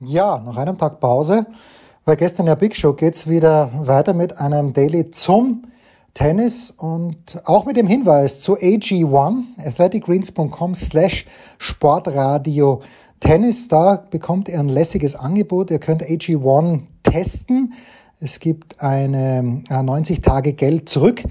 Ja, nach einem Tag Pause, weil gestern ja Big Show geht's wieder weiter mit einem Daily zum Tennis und auch mit dem Hinweis zu AG1, athleticgreens.com slash Sportradio Tennis. Da bekommt ihr ein lässiges Angebot. Ihr könnt AG1 testen. Es gibt eine 90 Tage Geld zurück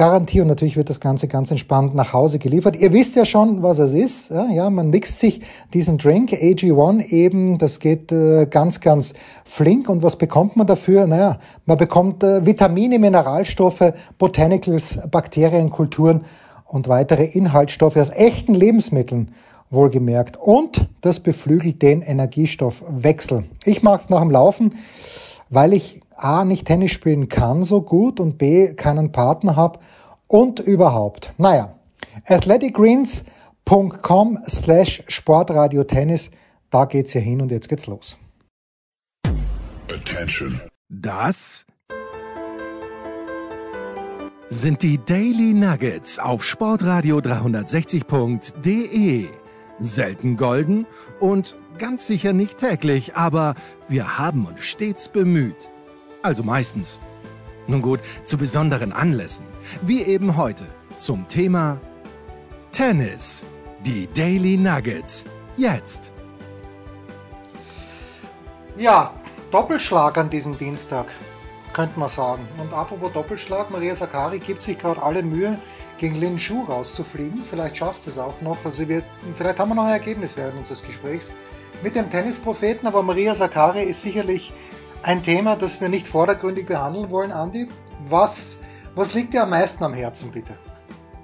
Garantie und natürlich wird das Ganze ganz entspannt nach Hause geliefert. Ihr wisst ja schon, was es ist. Ja, ja man mixt sich diesen Drink AG1 eben, das geht äh, ganz, ganz flink. Und was bekommt man dafür? Naja, man bekommt äh, Vitamine, Mineralstoffe, Botanicals, Bakterien, Kulturen und weitere Inhaltsstoffe aus echten Lebensmitteln wohlgemerkt. Und das beflügelt den Energiestoffwechsel. Ich mache es nach dem Laufen, weil ich A, nicht Tennis spielen kann so gut und B, keinen Partner habe und überhaupt. Naja, athleticgreens.com slash Sportradio Tennis, da geht's ja hin und jetzt geht's los. Attention. Das sind die Daily Nuggets auf Sportradio 360.de. Selten golden und ganz sicher nicht täglich, aber wir haben uns stets bemüht also meistens. Nun gut, zu besonderen Anlässen, wie eben heute zum Thema Tennis. Die Daily Nuggets. Jetzt. Ja, Doppelschlag an diesem Dienstag, könnte man sagen. Und apropos Doppelschlag, Maria Sakari gibt sich gerade alle Mühe, gegen Lin Shu rauszufliegen. Vielleicht schafft sie es auch noch. Also wir, vielleicht haben wir noch ein Ergebnis während unseres Gesprächs mit dem Tennispropheten, aber Maria Sakari ist sicherlich ein Thema, das wir nicht vordergründig behandeln wollen, Andi. Was, was liegt dir am meisten am Herzen, bitte?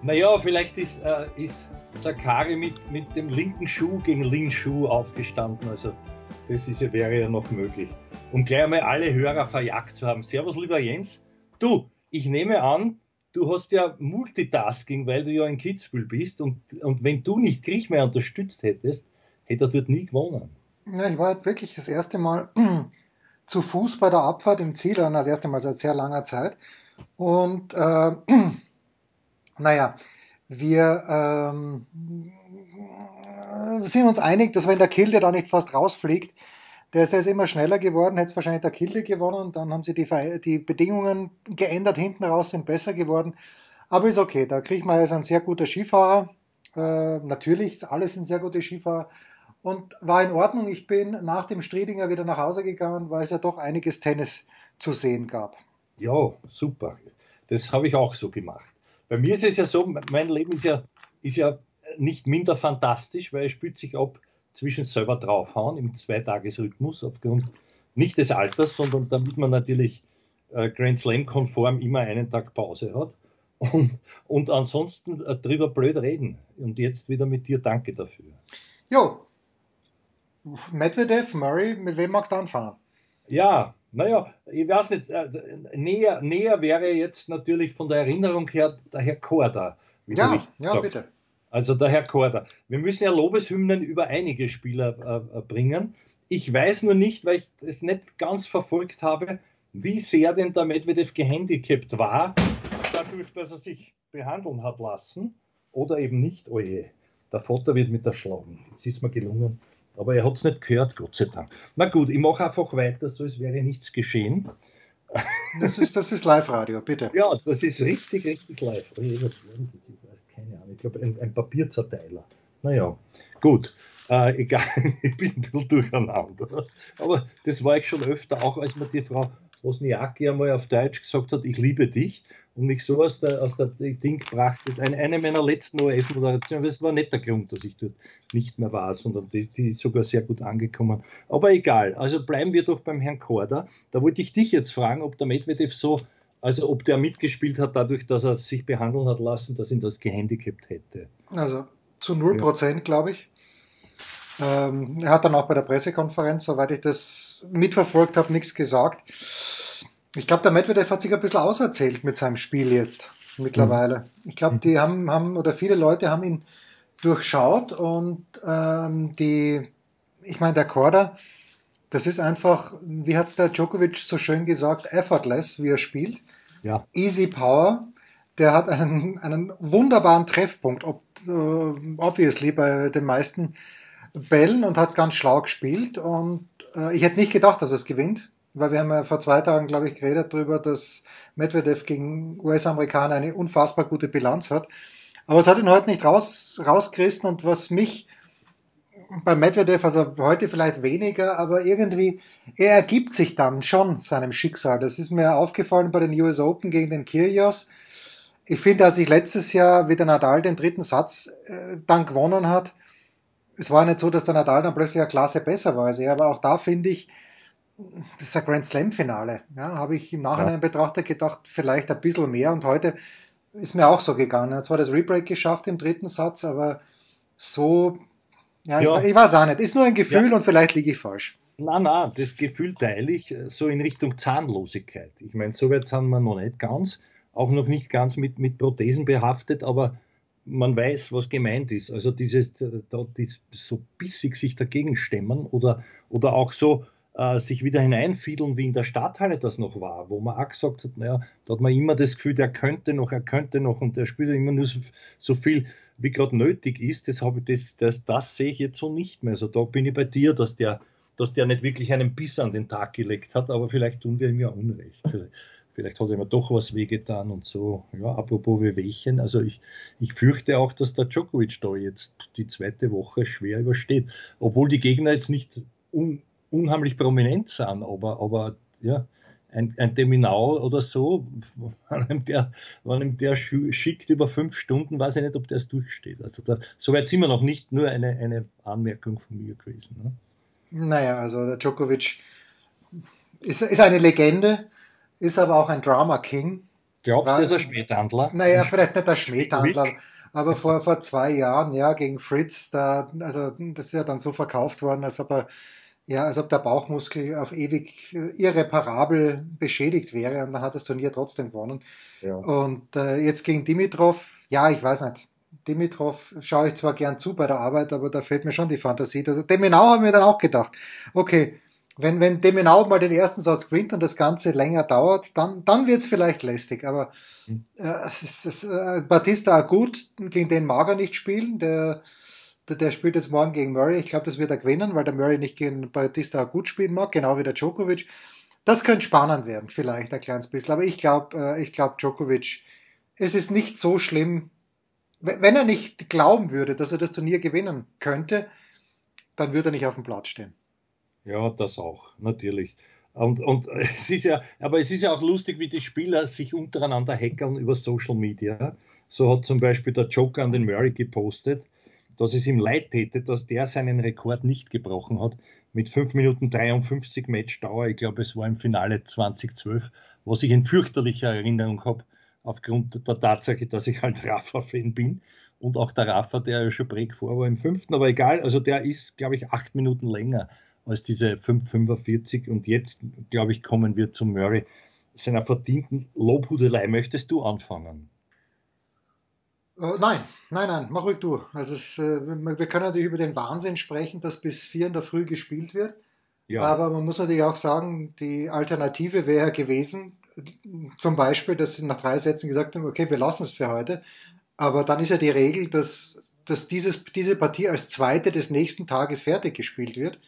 Naja, vielleicht ist, äh, ist Sakari mit, mit dem linken Schuh gegen Lin Schuh aufgestanden. Also das ist, wäre ja noch möglich. Um gleich einmal alle Hörer verjagt zu haben. Servus, lieber Jens. Du, ich nehme an, du hast ja Multitasking, weil du ja in Kitzbühel bist. Und, und wenn du nicht Griech mehr unterstützt hättest, hätte er dort nie gewonnen. Ja, ich war halt wirklich das erste Mal zu Fuß bei der Abfahrt im Ziel das erste Mal seit sehr langer Zeit. Und äh, naja, wir ähm, sind uns einig, dass wenn der Kilde da nicht fast rausfliegt, der ist jetzt immer schneller geworden, hätte es wahrscheinlich der Kilde gewonnen, dann haben sie die, die Bedingungen geändert, hinten raus sind besser geworden. Aber ist okay, da kriegt man jetzt ein sehr guter Skifahrer. Äh, natürlich, alle sind sehr gute Skifahrer und war in Ordnung. Ich bin nach dem Striedinger wieder nach Hause gegangen, weil es ja doch einiges Tennis zu sehen gab. Ja, super. Das habe ich auch so gemacht. Bei mir ist es ja so, mein Leben ist ja, ist ja nicht minder fantastisch, weil es spielt sich ab zwischen selber draufhauen im Zweitagesrhythmus aufgrund nicht des Alters, sondern damit man natürlich äh, Grand Slam konform immer einen Tag Pause hat. Und, und ansonsten äh, drüber blöd reden. Und jetzt wieder mit dir, danke dafür. Jo, Medvedev, Murray, mit wem magst du anfangen? Ja, naja, ich weiß nicht, äh, näher, näher wäre jetzt natürlich von der Erinnerung her der Herr Korda. ja, ja, sagst. bitte. Also der Herr Korda. Wir müssen ja Lobeshymnen über einige Spieler äh, bringen. Ich weiß nur nicht, weil ich es nicht ganz verfolgt habe, wie sehr denn der Medvedev gehandicapt war, dadurch, dass er sich behandeln hat lassen oder eben nicht. Oje, oh der Vater wird mit erschlagen. Jetzt ist mir gelungen, aber er hat es nicht gehört, Gott sei Dank. Na gut, ich mache einfach weiter, so als wäre nichts geschehen. Das ist, das ist Live-Radio, bitte. Ja, das ist richtig, richtig live. Oh, ich keine Ahnung, ich glaube, ein, ein Papierzerteiler. Naja, gut. Äh, egal, ich bin ein bisschen durcheinander. Aber das war ich schon öfter, auch als mir die Frau Wozniacki einmal auf Deutsch gesagt hat, ich liebe dich und mich so aus der, aus der Ding brachte. Eine, eine meiner letzten ORF-Moderationen, das war nicht der Grund, dass ich dort nicht mehr war, sondern die, die ist sogar sehr gut angekommen. Aber egal, also bleiben wir doch beim Herrn Korda. Da wollte ich dich jetzt fragen, ob der Medvedev so, also ob der mitgespielt hat, dadurch, dass er sich behandeln hat lassen, dass ihn das gehandicapt hätte. Also zu 0%, ja. glaube ich. Ähm, er hat dann auch bei der Pressekonferenz, soweit ich das mitverfolgt habe, nichts gesagt. Ich glaube, der Medvedev hat sich ein bisschen auserzählt mit seinem Spiel jetzt mittlerweile. Mhm. Ich glaube, die haben, haben, oder viele Leute haben ihn durchschaut und ähm, die, ich meine, der Korda, das ist einfach, wie hat es der Djokovic so schön gesagt, effortless, wie er spielt. Ja. Easy Power. Der hat einen, einen wunderbaren Treffpunkt, ob, äh, obviously bei den meisten Bällen und hat ganz schlau gespielt und Äh, ich hätte nicht gedacht, dass es gewinnt, weil wir haben ja vor zwei Tagen, glaube ich, geredet darüber, dass Medvedev gegen US-Amerikaner eine unfassbar gute Bilanz hat. Aber es hat ihn heute nicht raus, rausgerissen und was mich bei Medvedev, also heute vielleicht weniger, aber irgendwie, er ergibt sich dann schon seinem Schicksal. Das ist mir aufgefallen bei den US Open gegen den Kyrgios. Ich finde, als ich letztes Jahr wie der Nadal den dritten Satz äh, dann gewonnen hat, es war nicht so, dass der Nadal dann plötzlich eine Klasse besser war als er, aber auch da finde ich, das ist ein Grand Slam Finale. Ja, habe ich im Nachhinein ja. betrachtet gedacht, vielleicht ein bisschen mehr und heute ist mir auch so gegangen. Er hat zwar das Rebreak geschafft im dritten Satz, aber so, ja, ja. Ich, ich, weiß auch nicht. Ist nur ein Gefühl ja. und vielleicht liege ich falsch. Nein, nein, das Gefühl teile ich äh, so in Richtung Zahnlosigkeit. Ich meine, so weit sind wir noch nicht ganz, auch noch nicht ganz mit, mit Prothesen behaftet, aber man weiß, was gemeint ist. Also dieses, äh, da, dieses so bissig sich dagegen stemmen oder, oder auch so, äh, sich wieder hineinfiedeln, wie in der Stadthalle das noch war, wo man auch gesagt hat, naja, da hat man immer das Gefühl, der könnte noch, er könnte noch und der spielt immer nur so, so viel, wie gerade nötig ist. Das, habe ich, das, das, das sehe ich jetzt so nicht mehr. Also da bin ich bei dir, dass der, dass der nicht wirklich einen Biss an den Tag gelegt hat, aber vielleicht tun wir ihm ja Unrecht. Vielleicht hat er mir doch was wehgetan und so. Ja, apropos Wehwehchen, also ich, ich fürchte auch, dass der Djokovic da jetzt die zweite Woche schwer übersteht. Obwohl die Gegner jetzt nicht un, unheimlich prominent sind, aber, aber ja, ein, ein Deminau oder so, wenn ihm der, wenn ihm der schickt über fünf Stunden, weiß ich nicht, ob der es durchsteht. Also das, so weit sind wir noch nicht, nur eine, eine Anmerkung von mir gewesen. Ne? Naja, also der Djokovic ist, ist eine Legende, ist aber auch ein Drama King. Glaubst du, er ist ein Späthandler? Naja, vielleicht nicht ein Späthandler, aber vor, vor zwei Jahren, ja, gegen Fritz, da, also das ist ja dann so verkauft worden, als ob er ja, als ob der Bauchmuskel auf ewig äh, irreparabel beschädigt wäre und dann hat das Turnier trotzdem gewonnen. Ja. Und äh, jetzt gegen Dimitrov, ja, ich weiß nicht. Dimitrov schaue ich zwar gern zu bei der Arbeit, aber da fehlt mir schon die Fantasie. Also Demenau haben wir dann auch gedacht, okay, wenn, wenn Demenau mal den ersten Satz gewinnt und das Ganze länger dauert, dann, dann wird es vielleicht lästig. Aber hm. äh, es ist, äh, Batista gut, gegen den mag er nicht spielen. Der der, spielt jetzt morgen gegen Murray. Ich glaube, das wird er gewinnen, weil der Murray nicht gegen Batista gut spielen mag, genau wie der Djokovic. Das könnte spannend werden, vielleicht ein kleines bisschen. Aber ich glaube, äh, ich glaube, Djokovic, es ist nicht so schlimm. Wenn er nicht glauben würde, dass er das Turnier gewinnen könnte, dann würde er nicht auf dem Platz stehen. Ja, das auch, natürlich. Und, und es ist ja, aber es ist ja auch lustig, wie die Spieler sich untereinander hackeln über Social Media. So hat zum Beispiel der Joker an den Murray gepostet dass es ihm leid täte, dass der seinen Rekord nicht gebrochen hat mit 5 Minuten 53 Matchdauer. Ich glaube, es war im Finale 2012, was ich in fürchterlicher Erinnerung habe, aufgrund der Tatsache, dass ich halt Rafa-Fan bin. Und auch der Rafa, der ja schon Break vor war im fünften, aber egal, also der ist, glaube ich, acht Minuten länger als diese 5,45 und jetzt, glaube ich, kommen wir zu Murray seiner verdienten Lobhudelei. Möchtest du anfangen? Uh, nein, nein, nein, mach ruhig du. Also es, äh, wir können natürlich über den Wahnsinn sprechen, dass bis vier in der Früh gespielt wird. Ja. Aber man muss natürlich auch sagen, die Alternative wäre gewesen, zum Beispiel, dass sie nach drei Sätzen gesagt haben, okay, wir lassen es für heute. Aber dann ist ja die Regel, dass, dass dieses, diese Partie als zweite des nächsten Tages fertig gespielt wird.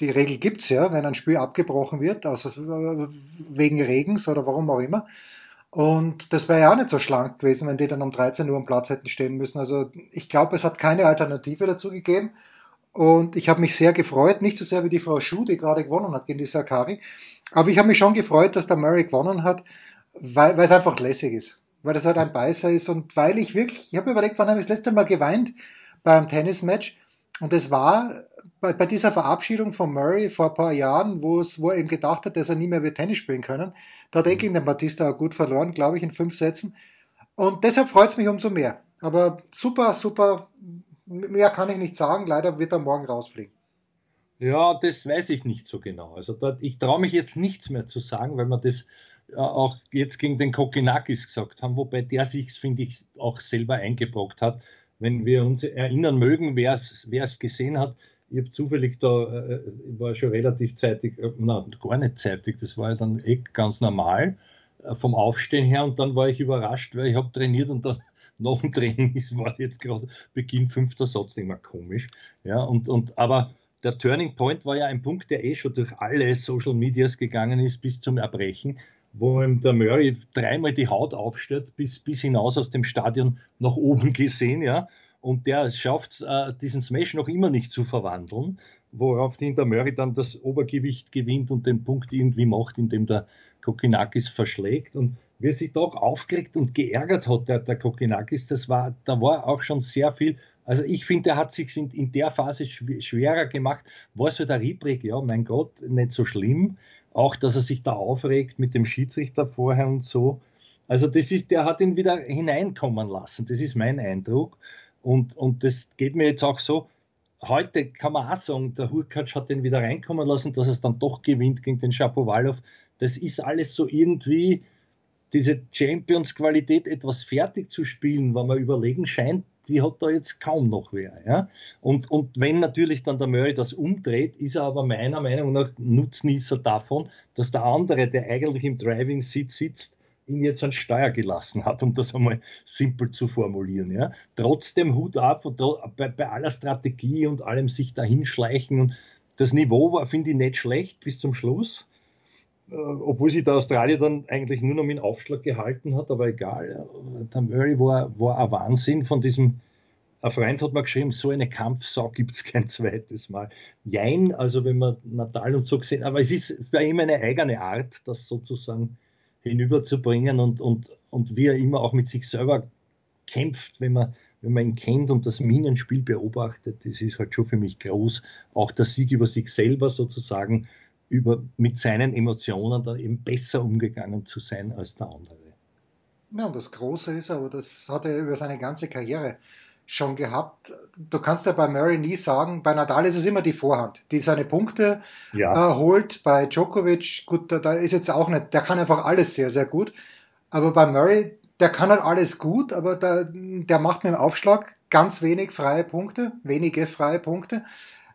Die Regel gibt's ja, wenn ein Spiel abgebrochen wird, also wegen Regens oder warum auch immer. Und das wäre ja auch nicht so schlank gewesen, wenn die dann um 13 Uhr am Platz hätten stehen müssen. Also ich glaube, es hat keine Alternative dazu gegeben. Und ich habe mich sehr gefreut, nicht so sehr wie die Frau Schuh, die gerade gewonnen hat gegen die Sakari. Aber ich habe mich schon gefreut, dass der Murray gewonnen hat, weil, es einfach lässig ist. Weil das halt ein Beißer ist und weil ich wirklich, ich habe überlegt, wann habe ich das letzte Mal geweint beim Tennismatch. Und es war bei, bei dieser Verabschiedung von Murray vor ein paar Jahren, wo er eben gedacht hat, dass er nie mehr wird Tennis spielen können. Da hat er gegen den Batista auch gut verloren, glaube ich, in fünf Sätzen. Und deshalb freut es mich umso mehr. Aber super, super, mehr kann ich nicht sagen. Leider wird er morgen rausfliegen. Ja, das weiß ich nicht so genau. Also da, ich traue mich jetzt nichts mehr zu sagen, weil wir das äh, auch jetzt gegen den Kokinakis gesagt haben, wobei der sich, finde ich, auch selber eingebrockt hat. Wenn wir uns erinnern mögen, wer es gesehen hat, ich habe zufällig da, äh, war schon relativ zeitig, äh, na, gar nicht zeitig, das war ja dann eh ganz normal äh, vom Aufstehen her und dann war ich überrascht, weil ich habe trainiert und dann nach dem Training war jetzt gerade Beginn fünfter Satz, mehr komisch. Ja, und, und, aber der Turning Point war ja ein Punkt, der eh schon durch alle Social Medias gegangen ist bis zum Erbrechen, wo ihm der Murray dreimal die Haut aufstellt, bis, bis hinaus aus dem Stadion nach oben gesehen, ja. Und der schafft äh, diesen Smash noch immer nicht zu verwandeln, woraufhin der Murray dann das Obergewicht gewinnt und den Punkt irgendwie macht, indem der Kokinakis verschlägt. Und wie er sich doch aufgeregt und geärgert hat, der, der Kokinakis, das war, da war auch schon sehr viel. Also ich finde, er hat sich in, in der Phase schwerer gemacht. War so der Riebreg, ja, mein Gott, nicht so schlimm. Auch, dass er sich da aufregt mit dem Schiedsrichter vorher und so. Also das ist, der hat ihn wieder hineinkommen lassen. Das ist mein Eindruck. Und, und das geht mir jetzt auch so. Heute kann man auch sagen, der Hurkacz hat den wieder reinkommen lassen, dass es dann doch gewinnt gegen den Schapowalow. Das ist alles so irgendwie, diese Champions-Qualität etwas fertig zu spielen, wenn man überlegen scheint, die hat da jetzt kaum noch wer. Ja? Und, und wenn natürlich dann der Murray das umdreht, ist er aber meiner Meinung nach Nutznießer davon, dass der andere, der eigentlich im Driving-Seat sitzt, ihn jetzt an Steuer gelassen hat, um das einmal simpel zu formulieren. Ja? Trotzdem Hut ab bei, bei aller Strategie und allem sich dahinschleichen und das Niveau war, finde ich, nicht schlecht bis zum Schluss. Äh, obwohl sich der Australier dann eigentlich nur noch mit Aufschlag gehalten hat, aber egal. Der Murray war, war ein Wahnsinn von diesem. Ein Freund hat mir geschrieben, so eine Kampfsau gibt es kein zweites Mal. Jein, also wenn man Natal und so gesehen, aber es ist bei ihm eine eigene Art, das sozusagen hinüberzubringen und, und, und wie er immer auch mit sich selber kämpft, wenn man, wenn man ihn kennt und das Minenspiel beobachtet, das ist halt schon für mich groß. Auch der Sieg über sich selber sozusagen über, mit seinen Emotionen dann eben besser umgegangen zu sein als der andere. Ja, und das Große ist aber, das hat er über seine ganze Karriere schon gehabt. Du kannst ja bei Murray nie sagen, bei Nadal ist es immer die Vorhand, die seine Punkte ja. äh, holt. Bei Djokovic, gut, da, da, ist jetzt auch nicht, der kann einfach alles sehr, sehr gut. Aber bei Murray, der kann halt alles gut, aber der, der macht mit dem Aufschlag ganz wenig freie Punkte, wenige freie Punkte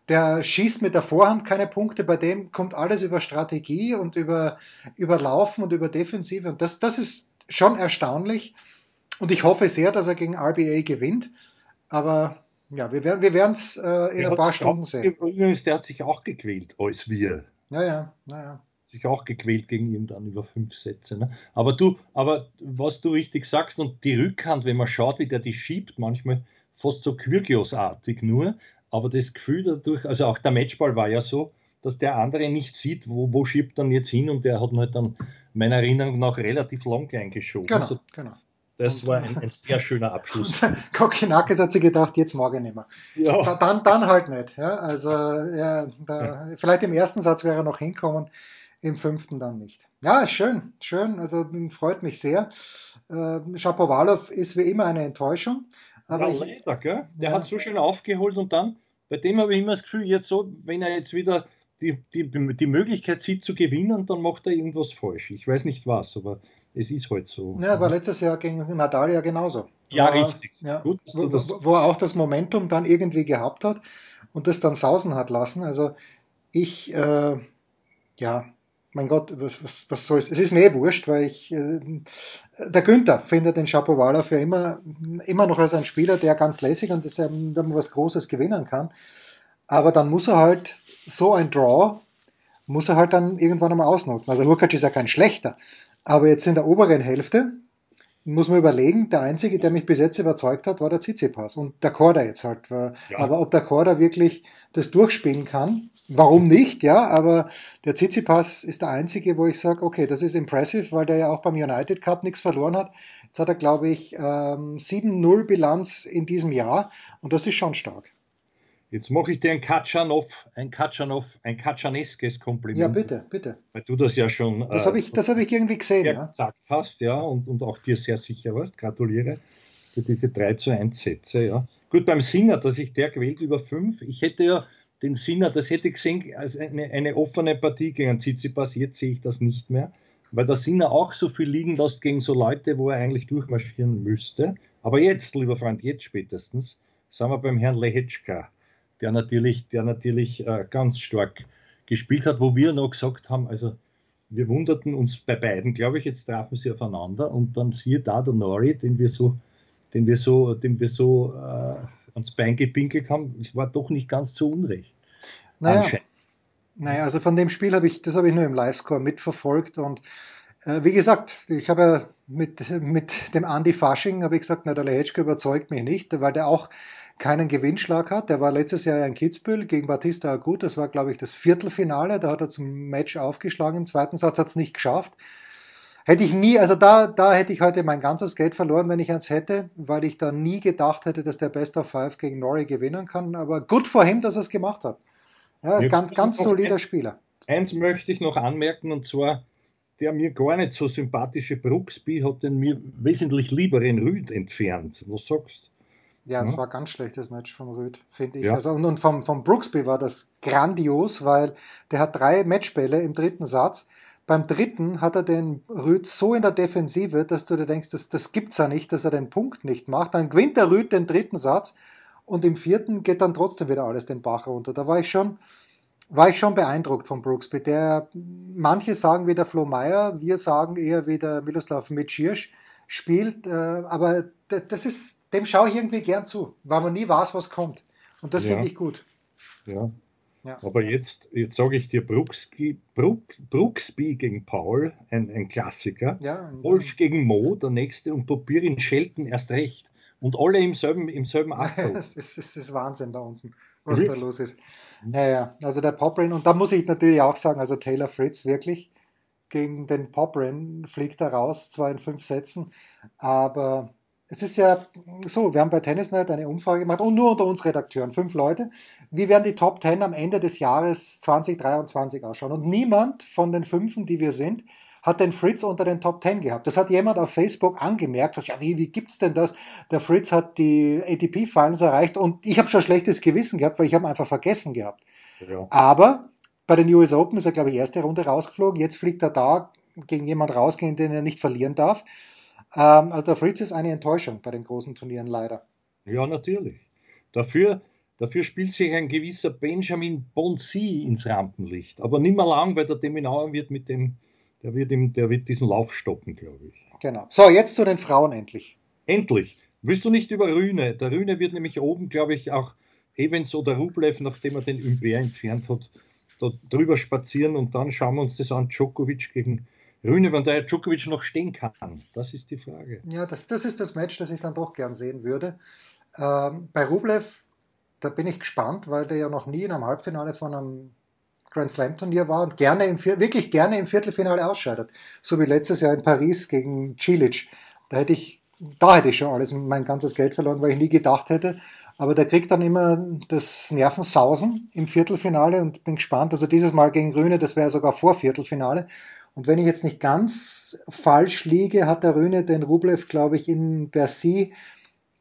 der schießt mit der Vorhand keine Punkte, bei dem kommt alles über Strategie und über, über Laufen und über Defensive und das, das ist schon erstaunlich und ich hoffe sehr, dass er gegen RBA gewinnt, aber ja, wir werden wir es äh, in der ein paar Stunden sehen. Übrigens, der hat sich auch gequält als wir. Ja, ja, naja. Sich auch gequält gegen ihn dann über fünf Sätze. Ne? Aber du, aber was du richtig sagst und die Rückhand, wenn man schaut, wie der die schiebt, manchmal fast so Quirgios-artig nur, aber das Gefühl dadurch, also auch der Matchball war ja so, dass der andere nicht sieht, wo, wo schiebt dann jetzt hin und der hat halt dann meiner Erinnerung nach relativ lang eingeschoben. Genau, also, genau. Das war ein, ein, sehr schöner Abschluss. Kokinakis hat sich gedacht, jetzt mag ich nicht mehr. Ja. Dann, dann halt nicht. Ja? Also ja, da, vielleicht im ersten Satz wäre er noch hinkommen, im fünften dann nicht. Ja, schön, schön. Also freut mich sehr. Äh, Shapovalov ist wie immer eine Enttäuschung. Aber ja, leider, gell? Der ja. hat so schön aufgeholt und dann, bei dem habe ich immer das Gefühl, jetzt so, wenn er jetzt wieder die, die, die Möglichkeit sieht zu gewinnen, dann macht er irgendwas falsch. Ich weiß nicht was, aber es ist halt so. Ja, war letztes Jahr gegen Natalia genauso. Ja, war, richtig. Ja, Gut, wo, wo, er auch das Momentum dann irgendwie gehabt hat und das dann sausen hat lassen. Also ich, äh, ja, mein Gott, was, was, was soll's? Es ist mir eh wurscht, weil ich, äh, der Günther findet den Shapovalov für immer, immer noch als ein Spieler, der ganz lässig und das, ähm, was Großes gewinnen kann. Aber dann muss er halt so ein Draw, muss er halt dann irgendwann einmal ausnutzen. Also Lukac ist ja kein schlechter. Aber jetzt in der oberen Hälfte muss man überlegen, der einzige, der mich bis jetzt überzeugt hat, war der Tsitsipas und der Korda jetzt halt. Ja. Aber ob der Korda wirklich das durchspielen kann, warum nicht, ja, aber der Tsitsipas ist der einzige, wo ich sage, okay, das ist impressive, weil der ja auch beim United Cup nichts verloren hat. Jetzt hat er, glaube ich, 7-0 ähm, Bilanz in diesem Jahr und das ist schon stark. Jetzt mache ich dir ein Katschanov, ein Katschanov, ein Katschaneskes Kompliment. Ja, bitte, bitte. Weil du das ja schon das äh, habe ich, hab ich irgendwie gesehen, ja. gesagt hast, ja, und, und auch dir sehr sicher warst. Gratuliere für diese 3 zu 1 Sätze, ja. Gut, beim Sinner, dass ich der gewählt über 5. Ich hätte ja den Sinner, das hätte ich gesehen, als eine, eine offene Partie gegen Tsitsipas. Jetzt sehe ich das nicht mehr, weil der Sinner auch so viel liegen lässt gegen so Leute, wo er eigentlich durchmarschieren müsste. Aber jetzt, lieber Freund, jetzt spätestens, sind wir beim Herrn Lehetschka der natürlich, der natürlich äh, ganz stark gespielt hat, wo wir noch gesagt haben, also wir wunderten uns bei beiden, glaube ich, jetzt trafen sie aufeinander und dann siehe da der Nori, den wir so, den wir so, den wir so äh, ans Bein gepinkelt haben, es war doch nicht ganz zu Unrecht. naja, anscheinend. Naja, also von dem Spiel habe ich, das habe ich nur im Livescore mitverfolgt und äh, wie gesagt, ich habe ja mit, mit dem Andy Fasching, habe ich gesagt, na, der Lehečka überzeugt mich nicht, weil der auch keinen Gewinnschlag hat. Der war letztes Jahr in Kitzbühel gegen Batista Agut. Das war, glaube ich, das Viertelfinale. Da hat er zum Match aufgeschlagen. Im zweiten Satz hat es nicht geschafft. Hätte ich nie, also da, da hätte ich heute mein ganzes Geld verloren, wenn ich eins hätte, weil ich da nie gedacht hätte, dass der Best of Five gegen Norrie gewinnen kann. Aber gut vor ihm, dass er es gemacht hat. Ja, ist ganz, ganz solider Spieler. Eins möchte ich noch anmerken, und zwar, der mir gar nicht so sympathische Brooksby hat den mir wesentlich lieberen Rüd entfernt. Was sagst ja, es ja. war ein ganz schlechtes Match vom Rüd, finde ich. Ja. Also, und, und vom, vom Brooksby war das grandios, weil der hat drei Matchbälle im dritten Satz. Beim dritten hat er den Rüd so in der Defensive, dass du dir denkst, das, das gibt's ja nicht, dass er den Punkt nicht macht. Dann gewinnt der Rüd den dritten Satz und im vierten geht dann trotzdem wieder alles den Bach runter. Da war ich schon, war ich schon beeindruckt von Brooksby. Der, manche sagen wie der Flo Meyer, wir sagen eher wie der Miloslav Mitschirsch spielt, äh, aber das ist, dem schaue ich irgendwie gern zu, weil man nie weiß, was kommt. Und das ja. finde ich gut. Ja. ja. Aber jetzt, jetzt sage ich dir, Brooksby, Brooksby gegen Paul, ein, ein Klassiker. Ja, Wolf gegen Mo, der nächste, und in Schelten erst recht. Und alle im selben, im selben Achtel. das, ist, das ist Wahnsinn da unten, was wirklich? da los ist. Naja, also der Poprin, und da muss ich natürlich auch sagen, also Taylor Fritz wirklich gegen den Poprin fliegt er raus, zwar in fünf Sätzen, aber es ist ja so, wir haben bei Tennisnet eine Umfrage gemacht und nur unter uns Redakteuren, fünf Leute. Wie werden die Top Ten am Ende des Jahres 2023 ausschauen? Und niemand von den Fünfen, die wir sind, hat den Fritz unter den Top Ten gehabt. Das hat jemand auf Facebook angemerkt. Sagt, ja, wie, wie gibt's denn das? Der Fritz hat die ATP-Finals erreicht und ich habe schon schlechtes Gewissen gehabt, weil ich habe einfach vergessen gehabt. Ja. Aber bei den US Open ist er, glaube ich, erste Runde rausgeflogen. Jetzt fliegt er da gegen jemand raus, gegen den er nicht verlieren darf. Ähm, also der Fritz ist eine Enttäuschung bei den großen Turnieren leider. Ja, natürlich. Dafür, dafür spielt sich ein gewisser Benjamin Bonsi ins Rampenlicht. Aber nicht mehr lang, weil der Deminauer wird mit dem, der wird, ihm, der wird diesen Lauf stoppen, glaube ich. Genau. So, jetzt zu den Frauen endlich. Endlich. Willst du nicht über Rühne? Der Rühne wird nämlich oben, glaube ich, auch Evans oder Rublev, nachdem er den Umber entfernt hat, da drüber spazieren und dann schauen wir uns das an. Djokovic gegen Rühne, wenn der Djokovic noch stehen kann, das ist die Frage. Ja, das, das ist das Match, das ich dann doch gern sehen würde. Ähm, bei Rublev, da bin ich gespannt, weil der ja noch nie in einem Halbfinale von einem Grand Slam Turnier war und gerne im, wirklich gerne im Viertelfinale ausscheidet. So wie letztes Jahr in Paris gegen Cilic. Da hätte ich, da hätte ich schon alles, mein ganzes Geld verloren, weil ich nie gedacht hätte. Aber der kriegt dann immer das Nervensausen im Viertelfinale und bin gespannt. Also dieses Mal gegen Grüne, das wäre sogar vor Viertelfinale. Und wenn ich jetzt nicht ganz falsch liege, hat der Röhne den Rublev, glaube ich, in Bercy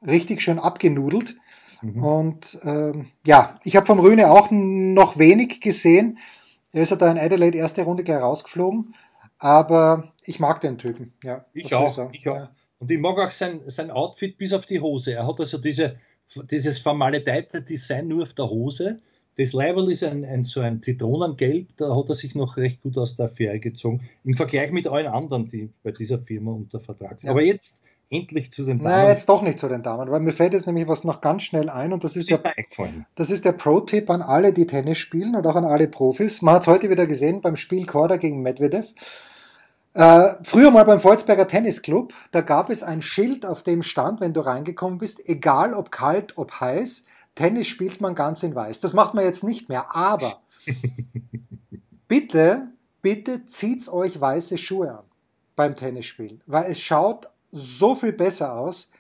richtig schön abgenudelt. Mhm. Und ähm, ja, ich habe vom Röhne auch noch wenig gesehen. Er ist ja da in Adelaide erste Runde gleich rausgeflogen. Aber ich mag den Typen. Ja, ich auch. Ich, ich auch. Und ich mag auch sein, sein Outfit bis auf die Hose. Er hat also diese, dieses vermaledeite Design nur auf der Hose das Level ist ein, ein, so ein Zitronengelb, da hat er sich noch recht gut aus der Affäre gezogen, im Vergleich mit allen anderen, die bei dieser Firma unter Vertrag sind. Ja. Aber jetzt endlich zu den Damen. Nein, jetzt doch nicht zu den Damen, weil mir fällt jetzt nämlich was noch ganz schnell ein und das ist, das der, das ist der Pro-Tipp an alle, die Tennis spielen und auch an alle Profis. Man hat es heute wieder gesehen beim Spiel Korda gegen Medvedev. Äh, früher mal beim Volzberger Tennisclub, da gab es ein Schild, auf dem stand, wenn du reingekommen bist, egal ob kalt, ob heiß, Tennis spielt man ganz in weiß. Das macht man jetzt nicht mehr, aber bitte, bitte zieht euch weiße Schuhe an beim Tennisspielen, weil es schaut so viel besser aus.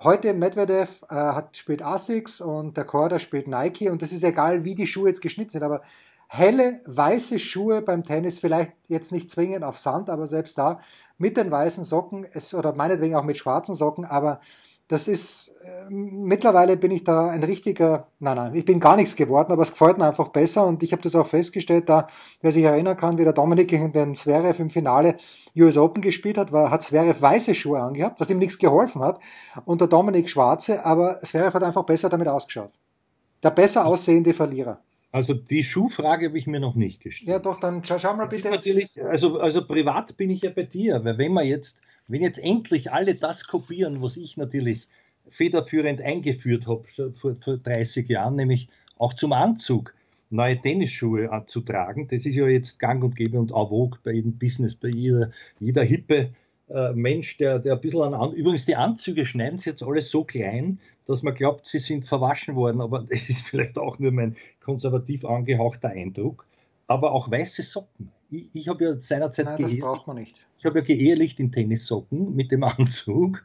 Heute Medvedev äh, hat, spielt Asics und der Korda spielt Nike und das ist egal, wie die Schuhe jetzt geschnitten sind, aber helle weiße Schuhe beim Tennis, vielleicht jetzt nicht zwingend auf Sand, aber selbst da mit den weißen Socken es, oder meinetwegen auch mit schwarzen Socken, aber das ist, äh, mittlerweile bin ich da ein richtiger, nein, nein, ich bin gar nichts geworden, aber es gefällt mir einfach besser und ich habe das auch festgestellt, da, wer sich erinnern kann, wie der Dominik gegen den Zverev im Finale US Open gespielt hat, war, hat Zverev weiße Schuhe angehabt, was ihm nichts geholfen hat und der Dominik schwarze, aber Zverev hat einfach besser damit ausgeschaut. Der besser aussehende Verlierer. Also die Schuhfrage habe ich mir noch nicht gestellt. Ja, doch, dann schau, schau mal bitte. also, also privat bin ich ja bei dir, weil wenn man jetzt wenn jetzt endlich alle das kopieren, was ich natürlich federführend eingeführt habe vor, vor 30 Jahren, nämlich auch zum Anzug. neue Tennisschuhe anzutragen. Das ist ja jetzt gang und gäbe und en vogue bei jedem Business, bei jeder, jeder hippe äh, Mensch, der, der ein bisschen an. Übrigens, die Anzüge schneiden sie jetzt alle so klein, dass man glaubt, sie sind verwaschen worden, aber das ist vielleicht auch nur mein konservativ angehauchter Eindruck. Aber auch weiße Socken. Ich, ich habe ja seinerzeit Nein, das braucht man nicht. Ich habe ja geehrlicht in Tennissocken mit dem Anzug,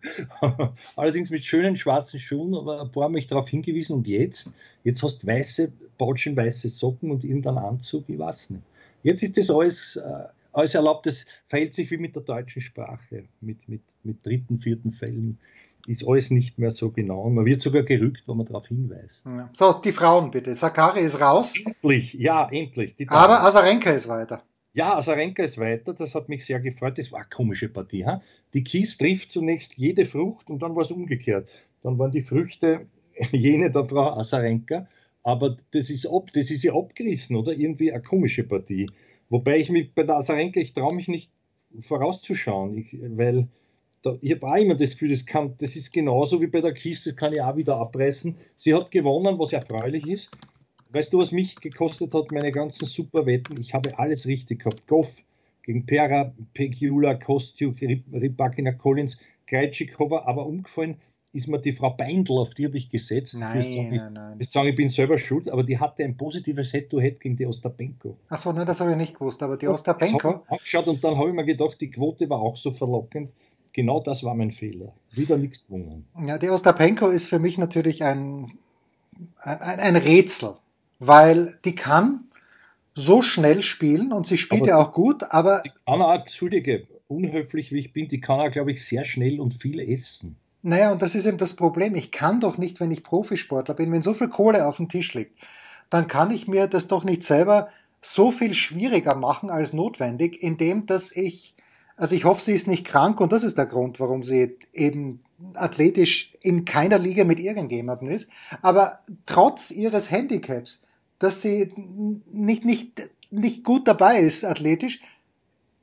allerdings mit schönen schwarzen Schuhen, aber ein paar haben mich darauf hingewiesen und jetzt, jetzt hast du weiße, weiße Socken und irgendeinen Anzug, ich weiß nicht. Jetzt ist das alles äh, alles erlaubt, das verhält sich wie mit der deutschen Sprache, mit, mit, mit dritten, vierten Fällen ist alles nicht mehr so genau. Man wird sogar gerügt, wenn man darauf hinweist. Ja. So, die Frauen bitte. Sakari ist raus. Endlich, ja, endlich. Aber Asarenka ist weiter. Ja, Asarenka ist weiter. Das hat mich sehr gefreut. Das war eine komische Partie. Ha? Die Kies trifft zunächst jede Frucht und dann war es umgekehrt. Dann waren die Früchte jene der Frau Asarenka. Aber das ist, ab, das ist ja abgerissen, oder? Irgendwie eine komische Partie. Wobei ich mich bei der Asarenka, ich traue mich nicht vorauszuschauen, ich, weil da, ich habe auch immer das Gefühl, das, kann, das ist genauso wie bei der Kiste, das kann ich auch wieder abreißen. Sie hat gewonnen, was erfreulich ist. Weißt du, was mich gekostet hat, meine ganzen Superwetten? Ich habe alles richtig gehabt. Goff gegen Pera, Pegiula, Kostjuk, Rybakina, Collins, Krejcikova, aber umgefallen ist mir die Frau Beindl, auf die habe ich gesetzt. Nein, ich nein, nein. Ich sagen, ich bin selber schuld, aber die hatte ein positives Head-to-Head gegen die Ostapenko. Achso, ne, das habe ich nicht gewusst, aber die Ostapenko. angeschaut und dann habe ich mir gedacht, die Quote war auch so verlockend. Genau das war mein Fehler. Wieder nichts gewonnen. Ja, die Ostapenko ist für mich natürlich ein, ein, ein Rätsel, weil die kann so schnell spielen und sie spielt aber ja auch gut, aber. Die kann auch, entschuldige, unhöflich wie ich bin, die kann auch, glaube ich, sehr schnell und viel essen. Naja, und das ist eben das Problem. Ich kann doch nicht, wenn ich Profisportler bin, wenn so viel Kohle auf dem Tisch liegt, dann kann ich mir das doch nicht selber so viel schwieriger machen als notwendig, indem dass ich, also ich hoffe, sie ist nicht krank und das ist der Grund, warum sie eben athletisch in keiner Liga mit irgendjemandem ist, aber trotz ihres Handicaps, dass sie nicht, nicht, nicht gut dabei ist athletisch,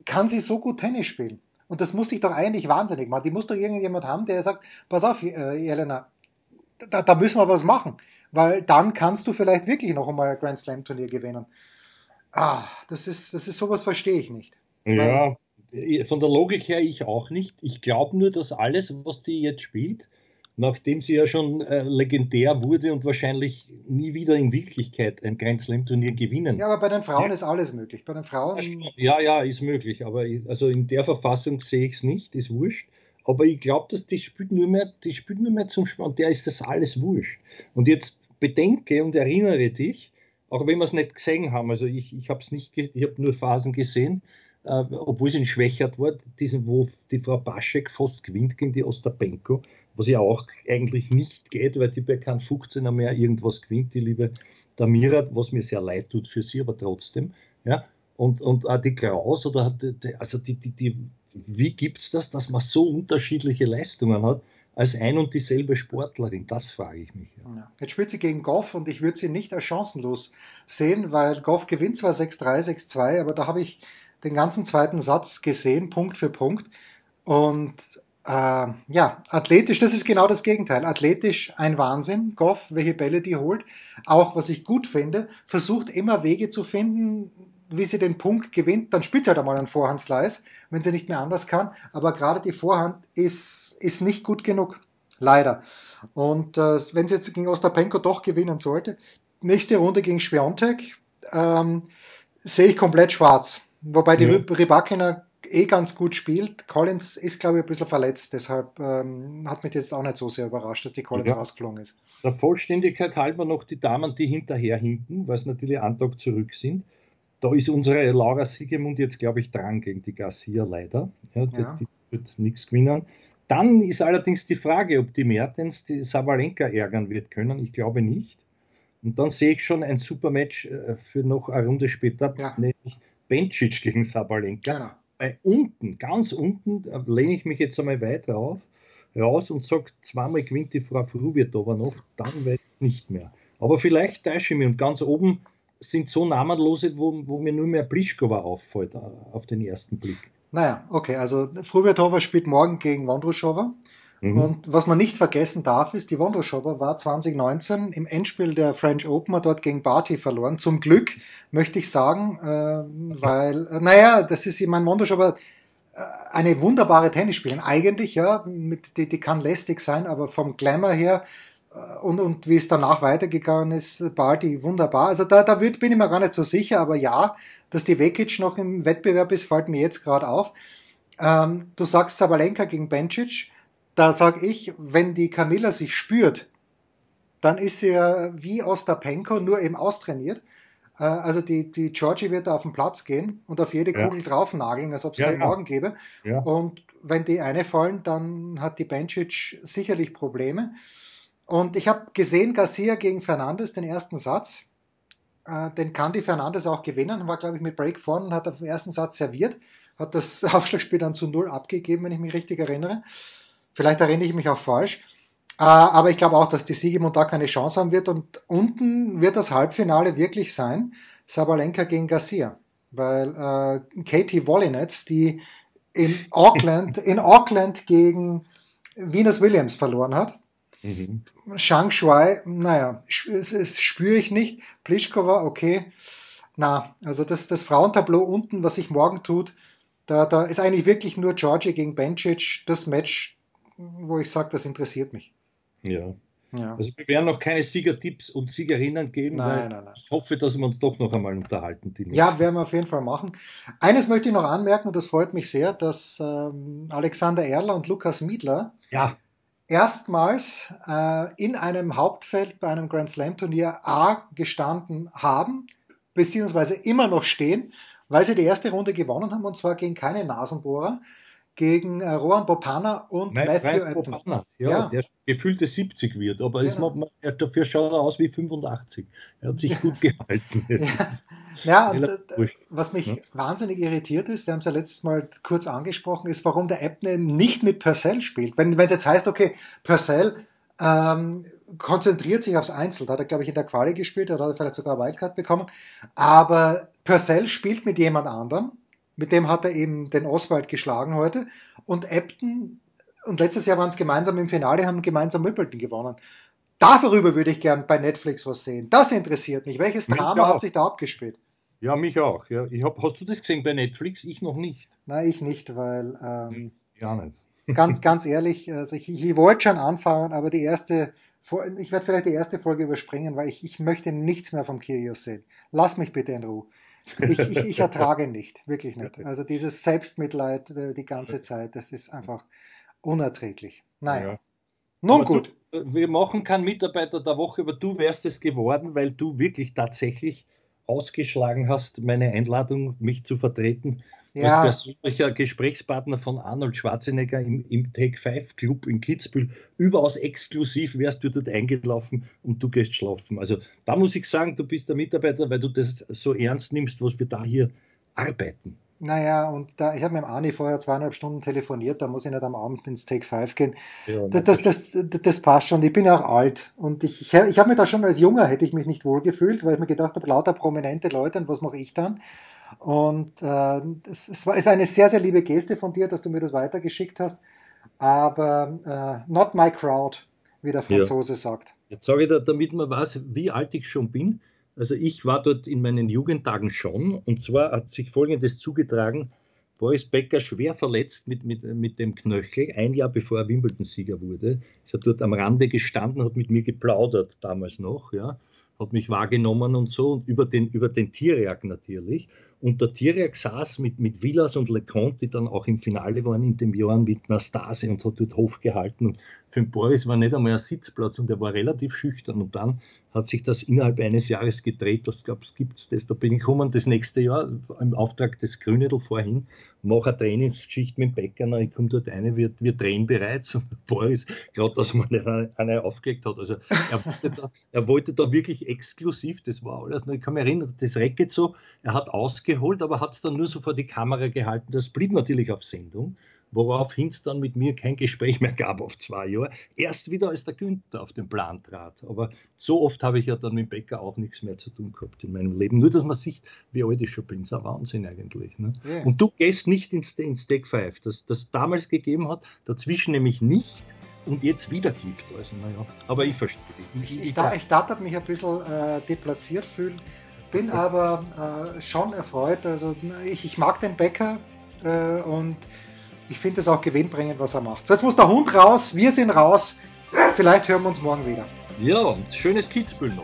kann sie so gut Tennis spielen. Und das muss sich doch eigentlich wahnsinnig machen. Die muss doch irgendjemand haben, der sagt, pass auf, äh, Jelena, da, da müssen wir was machen. Weil dann kannst du vielleicht wirklich noch einmal ein Grand Slam Turnier gewinnen. Ah, das ist, das ist sowas verstehe ich nicht. Ja, von der Logik her ich auch nicht. Ich glaube nur, dass alles, was die jetzt spielt, nachdem sie ja schon äh, legendär wurde und wahrscheinlich nie wieder in Wirklichkeit ein Grand Slam Turnier gewinnen. Ja, aber bei den Frauen ja. ist alles möglich. Bei den Frauen. Ja, ja, ist möglich. Aber also in der Verfassung sehe ich es nicht, ist wurscht. Aber ich glaube, dass die spielt nur mehr, die spielt nur mehr zum Spiel und der ist das alles wurscht. Und jetzt bedenke und erinnere dich, auch wenn wir es nicht gesehen haben, also ich, ich habe es nicht, ich habe nur Phasen gesehen, äh, obwohl sie schwächert war, diesen, wo die Frau Baschek fast gewinnt gegen die Ostapenko, was ja auch eigentlich nicht geht, weil die bei keinem 15er mehr irgendwas gewinnt, die liebe Damira, was mir sehr leid tut für sie, aber trotzdem. Ja, und, und auch die Kraus oder also die, die, die, wie gibt es das, dass man so unterschiedliche Leistungen hat als ein und dieselbe Sportlerin? Das frage ich mich. Ja. Jetzt spielt sie gegen Goff und ich würde sie nicht als chancenlos sehen, weil Goff gewinnt zwar 6-3, 6-2, aber da habe ich den ganzen zweiten Satz gesehen, Punkt für Punkt. Und äh, ja, athletisch, das ist genau das Gegenteil. Athletisch ein Wahnsinn. Goff, welche Bälle die holt. Auch, was ich gut finde, versucht immer Wege zu finden, wie sie den Punkt gewinnt. Dann spielt sie halt einmal einen Vorhandslice, wenn sie nicht mehr anders kann. Aber gerade die Vorhand ist, ist nicht gut genug. Leider. Und äh, wenn sie jetzt gegen Ostapenko doch gewinnen sollte, nächste Runde gegen Schwiontek, ähm, sehe ich komplett schwarz. Wobei die ja. Rybakina eh ganz gut spielt. Collins ist, glaube ich, ein bisschen verletzt, deshalb ähm, hat mich jetzt auch nicht so sehr überrascht, dass die Collins ja. rausgeflogen ist. Der Vollständigkeit halber noch die Damen, die hinterher hinken, weil es natürlich einen Tag zurück sind. Da ist unsere Laura Siegemund jetzt, glaube ich, dran gegen die Garcia leider. Ja, die, ja. die wird nichts gewinnen. Dann ist allerdings die Frage, ob die Mertens die Sabalenka ärgern wird können. Ich glaube nicht. Und dann sehe ich schon ein super Match äh, für noch eine Runde später, ja. nämlich Bencic gegen Sabalenka. Genau bei unten, ganz unten, lehne ich mich jetzt einmal weiter auf, raus und sage, zweimal gewinnt die Frau Fruvietova noch, dann weiß ich nicht mehr. Aber vielleicht täusche ich mich und ganz oben sind so namenlose, wo, wo mir nur mehr Pliskova auffällt äh, auf den ersten Blick. Naja, okay, also Fruvietova spielt morgen gegen Wondrushova Mhm. Und was man nicht vergessen darf, ist, die Wondershopper war 2019 im Endspiel der French Open dort gegen Barty verloren. Zum Glück, möchte ich sagen, äh, weil, äh, naja, das ist, ich meine, Wondershopper äh, eine wunderbare Tennisspielerin. Eigentlich, ja, mit, die, die kann lästig sein, aber vom Glamour her äh, und, und wie es danach weitergegangen ist, Barty wunderbar. Also da, da wird, bin ich mir gar nicht so sicher, aber ja, dass die Vekic noch im Wettbewerb ist, fällt mir jetzt gerade auf. Ähm, du sagst Sabalenka gegen Bencic da sage ich, wenn die Camilla sich spürt, dann ist sie ja wie Ostapenko, nur eben austrainiert. Äh, also die, die Georgie wird da auf den Platz gehen und auf jede Kugel ja. draufnageln, als ob es ja, keinen ja. Morgen gäbe. Ja. Und wenn die eine fallen, dann hat die Bencic sicherlich Probleme. Und ich habe gesehen, Garcia gegen Fernandes, den ersten Satz. Äh, den kann die Fernandes auch gewinnen. War, glaube ich, mit Break vorne und hat auf den ersten Satz serviert. Hat das Aufschlagspiel dann zu Null abgegeben, wenn ich mich richtig erinnere. Vielleicht erinnere ich mich auch falsch. Äh, aber ich glaube auch, dass die Siegemund da keine Chance haben wird. Und unten wird das Halbfinale wirklich sein. Sabalenka gegen Garcia. Weil äh, Katie Wollinetz, die in Auckland, in Auckland gegen Venus Williams verloren hat. Mhm. Shang Shuai, naja, das spüre ich nicht. Pliskova, okay. Na, also das, das Frauentableau unten, was sich morgen tut, da, da ist eigentlich wirklich nur Georgia gegen Bencic das Match, wo ich sage, das interessiert mich. Ja. ja. Also wir werden noch keine Siegertipps und Siegerinnen geben. Nein, nein, nein. Ich hoffe, dass wir uns doch noch einmal unterhalten. ja, werden wir auf jeden Fall machen. Eines möchte ich noch anmerken, und das freut mich sehr, dass ähm, Alexander Erler und Lukas Miedler ja. erstmals äh, in einem Hauptfeld bei einem Grand Slam Turnier A gestanden haben, beziehungsweise immer noch stehen, weil sie die erste Runde gewonnen haben, und zwar gegen keine Nasenbohrer gegen äh, Rohan Bopana und Nein, Matthew. Bopana, ja, ja, der gefühlte 70 wird, aber genau. man, er, dafür schaut er aus wie 85. Er hat sich ja. gut gehalten. ja, ja und, was mich ja. wahnsinnig irritiert ist, wir haben es ja letztes Mal kurz angesprochen, ist, warum der Apton nicht mit Purcell spielt. Wenn es jetzt heißt, okay, Purcell ähm, konzentriert sich aufs Einzel, da hat er, glaube ich, in der Quali gespielt, da hat er vielleicht sogar Wildcard bekommen, aber Purcell spielt mit jemand anderem mit dem hat er eben den Oswald geschlagen heute. Und Epton, und letztes Jahr waren es gemeinsam im Finale, haben gemeinsam Wimbledon gewonnen. Darüber würde ich gern bei Netflix was sehen. Das interessiert mich. Welches mich Drama auch. hat sich da abgespielt? Ja, mich auch. Ja, ich hab, hast du das gesehen bei Netflix? Ich noch nicht. Nein, ich nicht, weil. Ähm, ja, nicht. ganz, ganz ehrlich, also ich, ich wollte schon anfangen, aber die erste, ich werde vielleicht die erste Folge überspringen, weil ich, ich möchte nichts mehr vom Kyrgios sehen. Lass mich bitte in Ruhe. Ich, ich, ich ertrage nicht, wirklich nicht. Also dieses Selbstmitleid äh, die ganze Zeit, das ist einfach unerträglich. Naja. Ja. Nun aber gut. Du, wir machen keinen Mitarbeiter der Woche, aber du wärst es geworden, weil du wirklich tatsächlich ausgeschlagen hast, meine Einladung, mich zu vertreten ja. als persönlicher Gesprächspartner von Arnold Schwarzenegger im, im Take 5 Club in Kitzbühel. Überaus exklusiv wärst du dort eingelaufen und du gehst schlafen. Also da muss ich sagen, du bist der Mitarbeiter, weil du das so ernst nimmst, was wir da hier arbeiten. Naja, und da, ich habe mit dem Ani vorher zweieinhalb Stunden telefoniert, da muss ich nicht am Abend ins Take 5 gehen. Ja, das, das, das, das, passt schon. Ich bin ja auch alt. Und ich, ich, ich habe mir da schon als Junger hätte ich mich nicht wohl gefühlt, weil ich mir gedacht habe, lauter prominente Leute, und was mache ich dann? Und äh, es, es war, ist eine sehr, sehr liebe Geste von dir, dass du mir das weitergeschickt hast. Aber äh, not my crowd, wie der Franzose ja. sagt. Jetzt sage ich da, damit man weiß, wie alt ich schon bin. Also ich war dort in meinen Jugendtagen schon. Und zwar hat sich Folgendes zugetragen. Boris Becker schwer verletzt mit, mit, mit dem Knöchel, ein Jahr bevor er Wimbledon-Sieger wurde. Ist er dort am Rande gestanden, hat mit mir geplaudert damals noch, ja, hat mich wahrgenommen und so und über den, über den Tierjagd natürlich. Und der Tiriak saß mit, mit Villas und LeConte, die dann auch im Finale waren in dem Jahr mit Nastase und hat dort Hof gehalten. Und für den Boris war nicht einmal ein Sitzplatz und er war relativ schüchtern. Und dann hat sich das innerhalb eines Jahres gedreht. Das gab es, gibt's das. Da bin ich gekommen das nächste Jahr im Auftrag des Grünedel vorhin, mache eine Trainingsschicht mit dem Bäcker, na, ich komme dort rein, wir, wir drehen bereits und Boris, gerade dass man eine, eine aufgelegt hat. Also er wollte, da, er wollte da wirklich exklusiv, das war alles. Ich kann mich erinnern, das Racket so, er hat ausgeholt, aber hat es dann nur so vor die Kamera gehalten. Das blieb natürlich auf Sendung woraufhin es dann mit mir kein Gespräch mehr gab auf zwei Jahre. Erst wieder, als der Günther auf den Plan trat. Aber so oft habe ich ja dann mit Becker auch nichts mehr zu tun gehabt in meinem Leben. Nur, dass man sieht, wie alt ich schon bin. Das ist ein Wahnsinn eigentlich. Ne? Ja. Und du gehst nicht ins, ins Deck 5, das das damals gegeben hat, dazwischen nämlich nicht und jetzt wieder gibt. Also, naja, aber ich verstehe. Ich, ich, ich, da, ich darf mich ein bisschen äh, deplatziert fühlen, bin aber äh, schon erfreut. Also ich, ich mag den Bäcker äh, und ich finde es auch gewinnbringend, was er macht. So, jetzt muss der Hund raus, wir sind raus. Vielleicht hören wir uns morgen wieder. Ja, schönes Kitzbühel noch.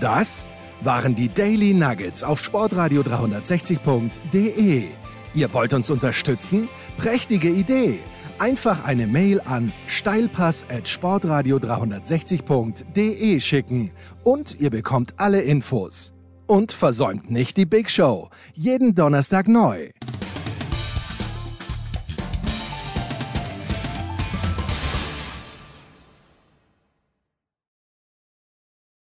Das waren die Daily Nuggets auf sportradio 360.de. Ihr wollt uns unterstützen? Prächtige Idee! Einfach eine Mail an steilpass at sportradio 360.de schicken und ihr bekommt alle Infos. Und versäumt nicht die Big Show. Jeden Donnerstag neu.